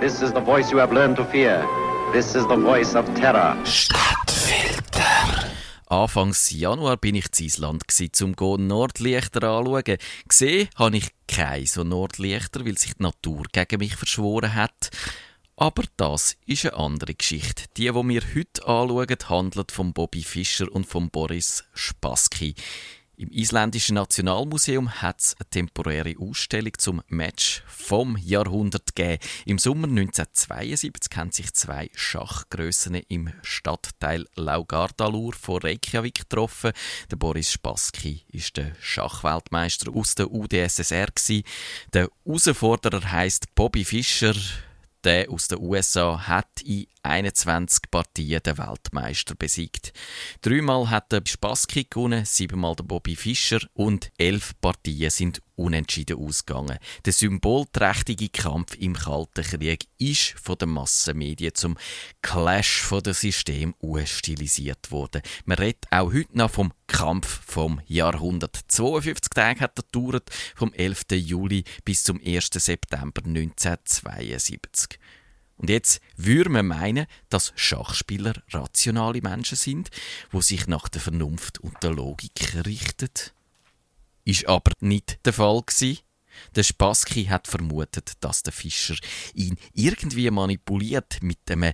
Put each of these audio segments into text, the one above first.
This is the voice you have learned to fear. This is the voice of terror. Stadtfilter. Anfangs Januar bin ich in Island um Nordlichter anzuschauen. Gesehen habe ich keine so Nordlichter, weil sich die Natur gegen mich verschworen hat. Aber das ist eine andere Geschichte. Die, die wir heute anschauen, handelt von Bobby Fischer und von Boris Spassky. Im isländischen Nationalmuseum hat es eine temporäre Ausstellung zum Match vom Jahrhundert gegeben. Im Sommer 1972 haben sich zwei Schachgrössen im Stadtteil Laugardalur von Reykjavik getroffen. Der Boris Spassky ist der Schachweltmeister aus der UdSSR. Der Herausforderer heißt Bobby Fischer der aus den USA hat in 21 Partien den Weltmeister besiegt. Dreimal hat der Spassky gewonnen, siebenmal der Bobby Fischer und elf Partien sind unentschieden ausgegangen. Der symbolträchtige Kampf im Kalten Krieg ist von den Massenmedien zum Clash von der System stilisiert worden. Man redet auch heute noch vom Kampf vom Jahrhundert. 52 Tage hat er gedauert, vom 11. Juli bis zum 1. September 1972. Und jetzt würde man meinen, dass Schachspieler rationale Menschen sind, wo sich nach der Vernunft und der Logik richten. Ist aber nicht der Fall gewesen. Der Spassky hat vermutet, dass der Fischer ihn irgendwie manipuliert mit einem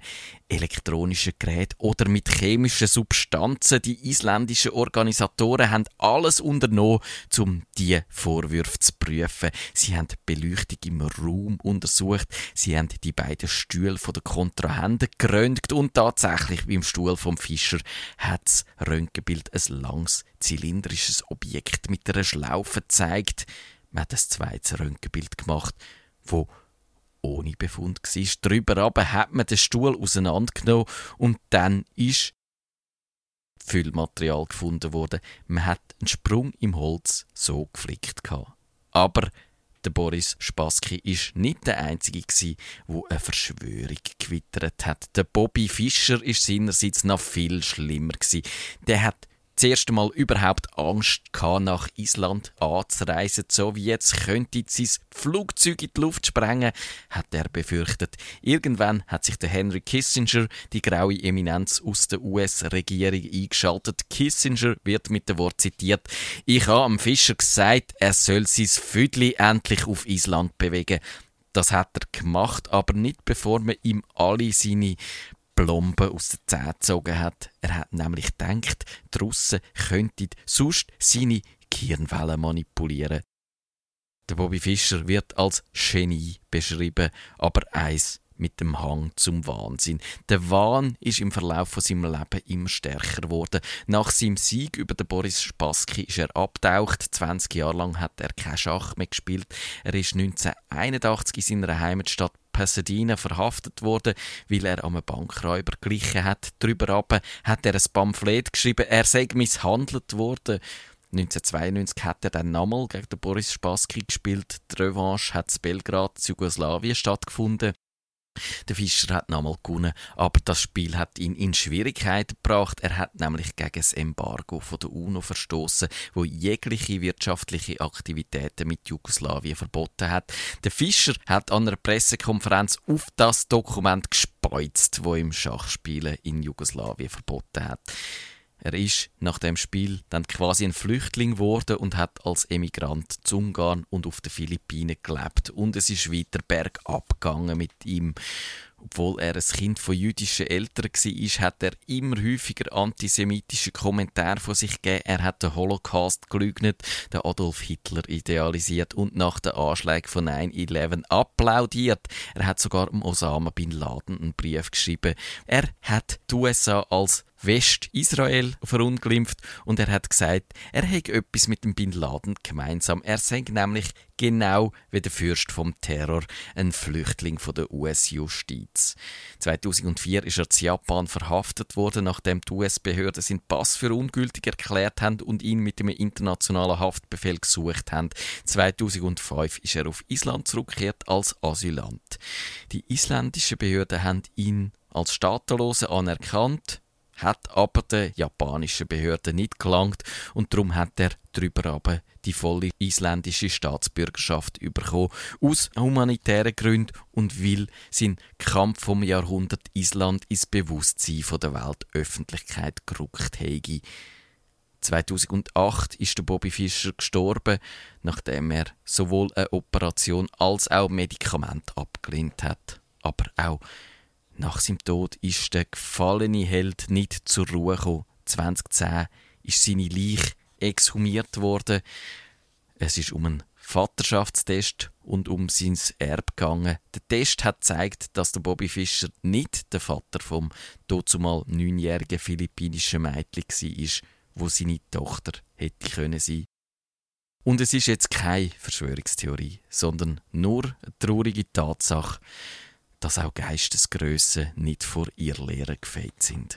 elektronischen Gerät oder mit chemischen Substanzen. Die isländischen Organisatoren haben alles unternommen, um die Vorwürfe zu prüfen. Sie haben die Beleuchtung im Raum untersucht, sie haben die beiden Stühle der Kontrahenten geröntgt und tatsächlich beim Stuhl vom Fischer hat das Röntgenbild ein langes zylindrisches Objekt mit einer Schlaufe gezeigt. Man hat ein zweites Röntgenbild gemacht, wo ohne Befund war. Drüber aber hat man den Stuhl auseinandergenommen und dann ist Füllmaterial gefunden worden. Man hat einen Sprung im Holz so geflickt Aber der Boris Spassky ist nicht der einzige wo eine Verschwörung gewittert hat. Der Bobby Fischer ist seinerseits noch viel schlimmer. Der hat das erste Mal überhaupt Angst gehabt, nach Island anzureisen. So wie jetzt könnte sein Flugzeug in die Luft sprengen, hat er befürchtet. Irgendwann hat sich der Henry Kissinger, die graue Eminenz aus der US-Regierung, eingeschaltet. Kissinger wird mit dem Wort zitiert. Ich habe am Fischer gesagt, er soll sein Füdli endlich auf Island bewegen. Das hat er gemacht, aber nicht bevor man ihm alle seine Plomben aus den Zähnen gezogen hat. Er hat nämlich gedacht, die Russen könnten sonst seine Gehirnwellen manipulieren. Der Bobby Fischer wird als Genie beschrieben, aber eins mit dem Hang zum Wahnsinn. Der Wahn ist im Verlauf von seinem Leben immer stärker geworden. Nach seinem Sieg über den Boris Spassky ist er abtaucht. 20 Jahre lang hat er kein Schach mehr gespielt. Er ist 1981 in seiner Heimatstadt Pasadena verhaftet worden, weil er einem Bankräuber glichen hat. Darüber aber hat er ein Pamphlet geschrieben, er sei misshandelt worden. 1992 hat er dann nochmal gegen den Boris Spassky gespielt. Die Revanche hat in Belgrad, Jugoslawien stattgefunden. Der Fischer hat nochmal gewonnen, aber das Spiel hat ihn in Schwierigkeiten gebracht. Er hat nämlich gegen das Embargo von der UNO verstoßen, wo jegliche wirtschaftliche Aktivitäten mit Jugoslawien verboten hat. Der Fischer hat an einer Pressekonferenz auf das Dokument gespeuzt, wo im Schachspielen in Jugoslawien verboten hat. Er ist nach dem Spiel dann quasi ein Flüchtling geworden und hat als Emigrant zu Ungarn und auf den Philippinen gelebt. Und es ist weiter bergab gegangen mit ihm. Obwohl er ein Kind von jüdischen Eltern war, hat er immer häufiger antisemitische Kommentare von sich gegeben. Er hat den Holocaust gelügnet, den Adolf Hitler idealisiert und nach den Anschlägen von 9-11 applaudiert. Er hat sogar Osama Bin Laden einen Brief geschrieben. Er hat die USA als West-Israel verunglimpft und er hat gesagt, er hätte etwas mit dem Bin Laden gemeinsam. Er sei nämlich genau wie der Fürst vom Terror ein Flüchtling von der US-Justiz. 2004 ist er zu Japan verhaftet worden, nachdem die US-Behörden seinen Pass für ungültig erklärt haben und ihn mit dem internationalen Haftbefehl gesucht haben. 2005 ist er auf Island zurückgekehrt als Asylant. Die isländischen Behörden haben ihn als Staatenlose anerkannt hat aber den japanischen Behörden nicht gelangt und darum hat er darüber aber die volle isländische Staatsbürgerschaft bekommen, aus humanitären Gründen und will sein Kampf vom Jahrhundert Island ins Bewusstsein der Weltöffentlichkeit gerückt haben. 2008 ist der Bobby Fischer gestorben, nachdem er sowohl eine Operation als auch Medikament abgelehnt hat. Aber auch nach seinem Tod ist der gefallene Held nicht zur Ruhe gekommen. 2010 ist seine Leiche exhumiert worden. Es ist um einen Vaterschaftstest und um sein Erbe gegangen. Der Test hat gezeigt, dass der Bobby Fischer nicht der Vater vom dazumal neunjährigen philippinischen Mädchen war, wo seine Tochter hätte können sein. Und es ist jetzt keine Verschwörungstheorie, sondern nur eine traurige Tatsache, dass auch Geistesgrössen nicht vor ihr Lehre gefeit sind.